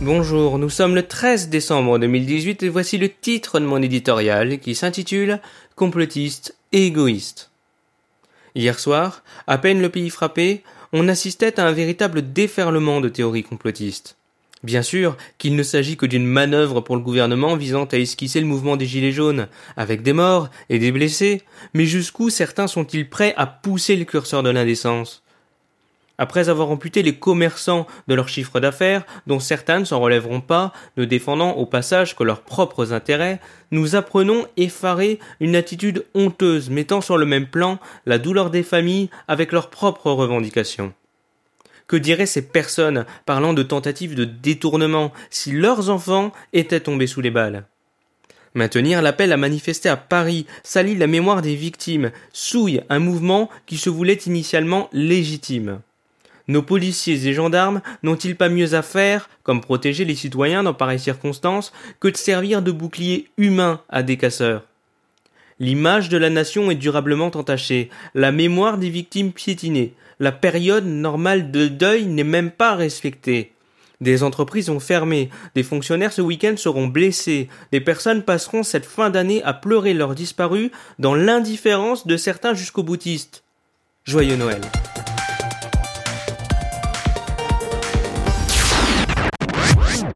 Bonjour, nous sommes le 13 décembre 2018 et voici le titre de mon éditorial qui s'intitule Complotiste et égoïste. Hier soir, à peine le pays frappé, on assistait à un véritable déferlement de théories complotistes. Bien sûr qu'il ne s'agit que d'une manœuvre pour le gouvernement visant à esquisser le mouvement des Gilets jaunes, avec des morts et des blessés, mais jusqu'où certains sont-ils prêts à pousser le curseur de l'indécence? Après avoir amputé les commerçants de leur chiffre d'affaires, dont certains ne s'en relèveront pas, ne défendant au passage que leurs propres intérêts, nous apprenons effarés une attitude honteuse mettant sur le même plan la douleur des familles avec leurs propres revendications. Que diraient ces personnes parlant de tentatives de détournement si leurs enfants étaient tombés sous les balles? Maintenir l'appel à manifester à Paris salit la mémoire des victimes, souille un mouvement qui se voulait initialement légitime. Nos policiers et gendarmes n'ont-ils pas mieux à faire, comme protéger les citoyens dans pareilles circonstances, que de servir de bouclier humain à des casseurs? L'image de la nation est durablement entachée, la mémoire des victimes piétinée, la période normale de deuil n'est même pas respectée. Des entreprises ont fermé, des fonctionnaires ce week-end seront blessés, des personnes passeront cette fin d'année à pleurer leurs disparus dans l'indifférence de certains jusqu'aux boutistes. Joyeux Noël.